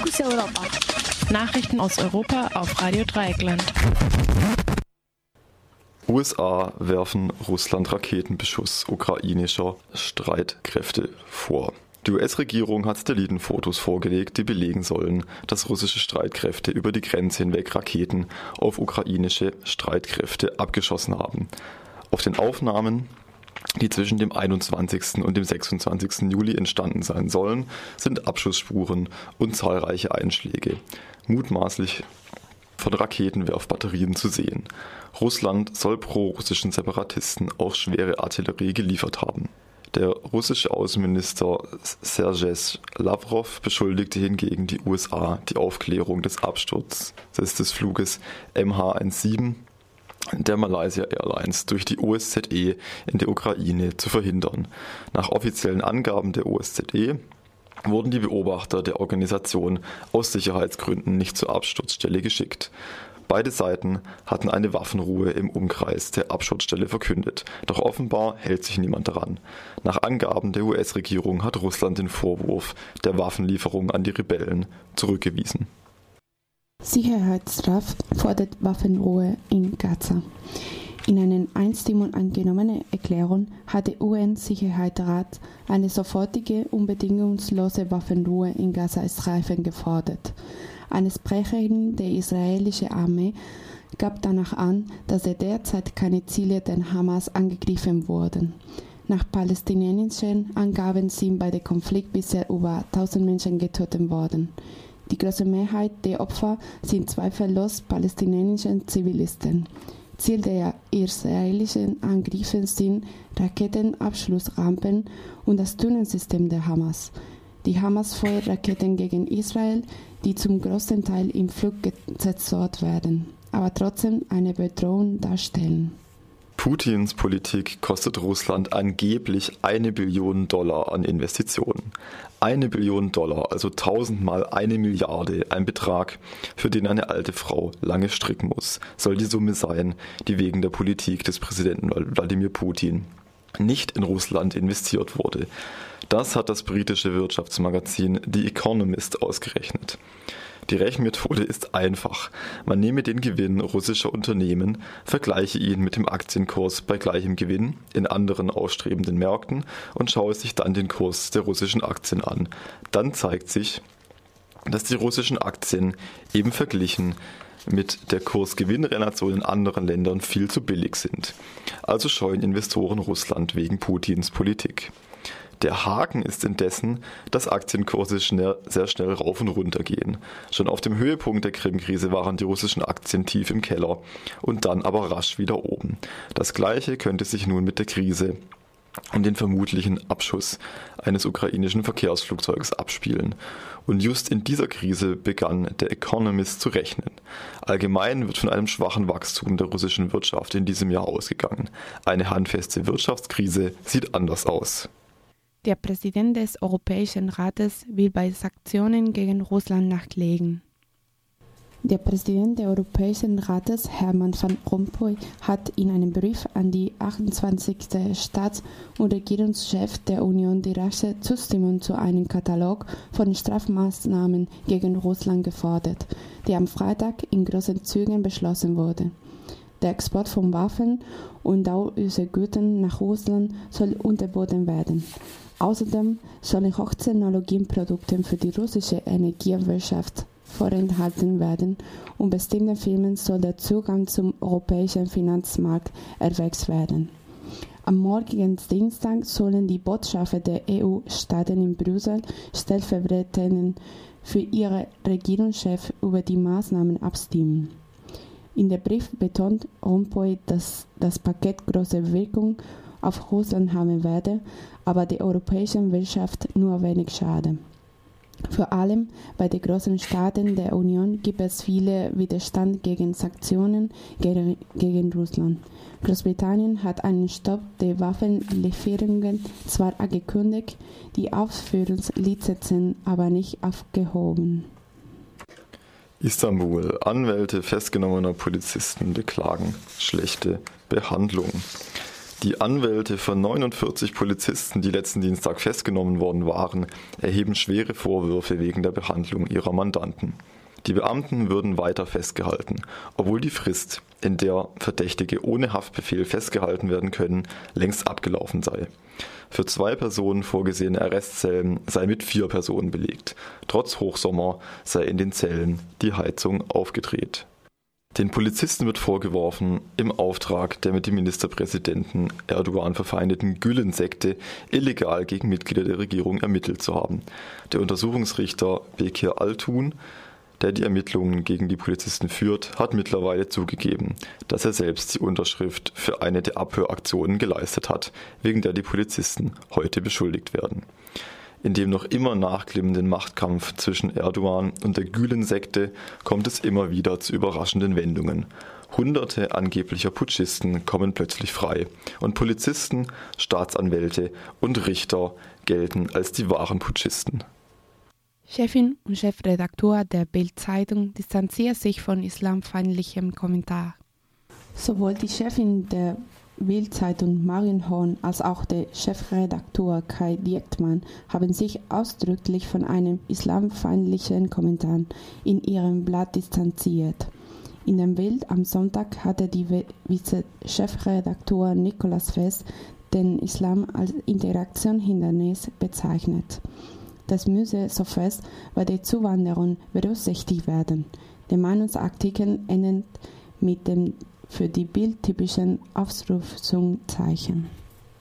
Fokus Europa. Nachrichten aus Europa auf Radio Dreieckland. USA werfen Russland Raketenbeschuss ukrainischer Streitkräfte vor. Die US-Regierung hat Satellitenfotos vorgelegt, die belegen sollen, dass russische Streitkräfte über die Grenze hinweg Raketen auf ukrainische Streitkräfte abgeschossen haben. Auf den Aufnahmen, die zwischen dem 21. und dem 26. Juli entstanden sein sollen, sind Abschussspuren und zahlreiche Einschläge, mutmaßlich von Raketenwerfbatterien zu sehen. Russland soll pro-russischen Separatisten auch schwere Artillerie geliefert haben. Der russische Außenminister Sergej Lavrov beschuldigte hingegen die USA, die Aufklärung des Absturzes des Fluges MH17 der Malaysia Airlines durch die OSZE in der Ukraine zu verhindern. Nach offiziellen Angaben der OSZE wurden die Beobachter der Organisation aus Sicherheitsgründen nicht zur Absturzstelle geschickt. Beide Seiten hatten eine Waffenruhe im Umkreis der Abschussstelle verkündet, doch offenbar hält sich niemand daran. Nach Angaben der US-Regierung hat Russland den Vorwurf der Waffenlieferung an die Rebellen zurückgewiesen. Sicherheitsrat fordert Waffenruhe in Gaza. In einer einstimmt angenommenen Erklärung hat der UN-Sicherheitsrat eine sofortige, unbedingungslose Waffenruhe in Gaza-Streifen gefordert. Eine Sprecherin der israelischen Armee gab danach an, dass er derzeit keine Ziele der Hamas angegriffen wurden. Nach palästinensischen Angaben sind bei dem Konflikt bisher über 1000 Menschen getötet worden. Die große Mehrheit der Opfer sind zweifellos palästinensische Zivilisten. Ziel der israelischen Angriffe sind Raketenabschlussrampen und das Tunnelsystem der Hamas. Die Hamas feuert Raketen gegen Israel, die zum größten Teil im Flug zerstört werden, aber trotzdem eine Bedrohung darstellen. Putins Politik kostet Russland angeblich eine Billion Dollar an Investitionen. Eine Billion Dollar, also tausendmal eine Milliarde, ein Betrag, für den eine alte Frau lange stricken muss, soll die Summe sein, die wegen der Politik des Präsidenten Wladimir Putin nicht in Russland investiert wurde. Das hat das britische Wirtschaftsmagazin The Economist ausgerechnet. Die Rechenmethode ist einfach. Man nehme den Gewinn russischer Unternehmen, vergleiche ihn mit dem Aktienkurs bei gleichem Gewinn in anderen ausstrebenden Märkten und schaue sich dann den Kurs der russischen Aktien an. Dann zeigt sich, dass die russischen Aktien eben verglichen mit der Kursgewinnrelation in anderen Ländern viel zu billig sind. Also scheuen Investoren Russland wegen Putins Politik. Der Haken ist indessen, dass Aktienkurse schnell, sehr schnell rauf und runter gehen. Schon auf dem Höhepunkt der Krim-Krise waren die russischen Aktien tief im Keller und dann aber rasch wieder oben. Das gleiche könnte sich nun mit der Krise und den vermutlichen Abschuss eines ukrainischen Verkehrsflugzeugs abspielen. Und just in dieser Krise begann der Economist zu rechnen. Allgemein wird von einem schwachen Wachstum der russischen Wirtschaft in diesem Jahr ausgegangen. Eine handfeste Wirtschaftskrise sieht anders aus. Der Präsident des Europäischen Rates will bei Sanktionen gegen Russland nachlegen. Der Präsident des Europäischen Rates, Hermann van Rompuy, hat in einem Brief an die 28. Staats- und Regierungschefs der Union die rasche Zustimmung zu einem Katalog von Strafmaßnahmen gegen Russland gefordert, der am Freitag in großen Zügen beschlossen wurde. Der Export von Waffen und Gütern nach Russland soll unterboten werden. Außerdem sollen Hochtechnologieprodukte für die russische Energiewirtschaft vorenthalten werden und bestimmten Firmen soll der Zugang zum europäischen Finanzmarkt erwächst werden. Am morgigen Dienstag sollen die Botschafter der EU-Staaten in Brüssel stellvertretend für ihre Regierungschefs über die Maßnahmen abstimmen. In dem Brief betont Rompuy, dass das Paket große Wirkung auf Russland haben werde, aber der europäischen Wirtschaft nur wenig Schaden. Vor allem bei den großen Staaten der Union gibt es viele Widerstand gegen Sanktionen gegen, gegen Russland. Großbritannien hat einen Stopp der Waffenlieferungen zwar angekündigt, die Ausführungslizenzen aber nicht aufgehoben. Istanbul. Anwälte festgenommener Polizisten beklagen schlechte Behandlung. Die Anwälte von 49 Polizisten, die letzten Dienstag festgenommen worden waren, erheben schwere Vorwürfe wegen der Behandlung ihrer Mandanten. Die Beamten würden weiter festgehalten, obwohl die Frist, in der Verdächtige ohne Haftbefehl festgehalten werden können, längst abgelaufen sei. Für zwei Personen vorgesehene Arrestzellen sei mit vier Personen belegt. Trotz Hochsommer sei in den Zellen die Heizung aufgedreht. Den Polizisten wird vorgeworfen, im Auftrag der mit dem Ministerpräsidenten Erdogan verfeindeten Gülen-Sekte illegal gegen Mitglieder der Regierung ermittelt zu haben. Der Untersuchungsrichter Bekir Altun, der die Ermittlungen gegen die Polizisten führt, hat mittlerweile zugegeben, dass er selbst die Unterschrift für eine der Abhöraktionen geleistet hat, wegen der die Polizisten heute beschuldigt werden in dem noch immer nachklimmenden Machtkampf zwischen Erdogan und der Gülen-Sekte kommt es immer wieder zu überraschenden Wendungen. Hunderte angeblicher Putschisten kommen plötzlich frei und Polizisten, Staatsanwälte und Richter gelten als die wahren Putschisten. Chefin und Chefredakteur der Bild-Zeitung distanziert sich von islamfeindlichem Kommentar. Sowohl die Chefin der Bild-Zeitung Marion Horn als auch der Chefredakteur Kai Dieckmann haben sich ausdrücklich von einem islamfeindlichen Kommentar in ihrem Blatt distanziert. In dem Bild am Sonntag hatte die Vize-Chefredakteur Nicolas Fest den Islam als Interaktionshindernis bezeichnet. Das müsse so fest bei der Zuwanderung berücksichtigt werden. Der Meinungsartikel endet mit dem für die Bild typischen Ausrufungszeichen.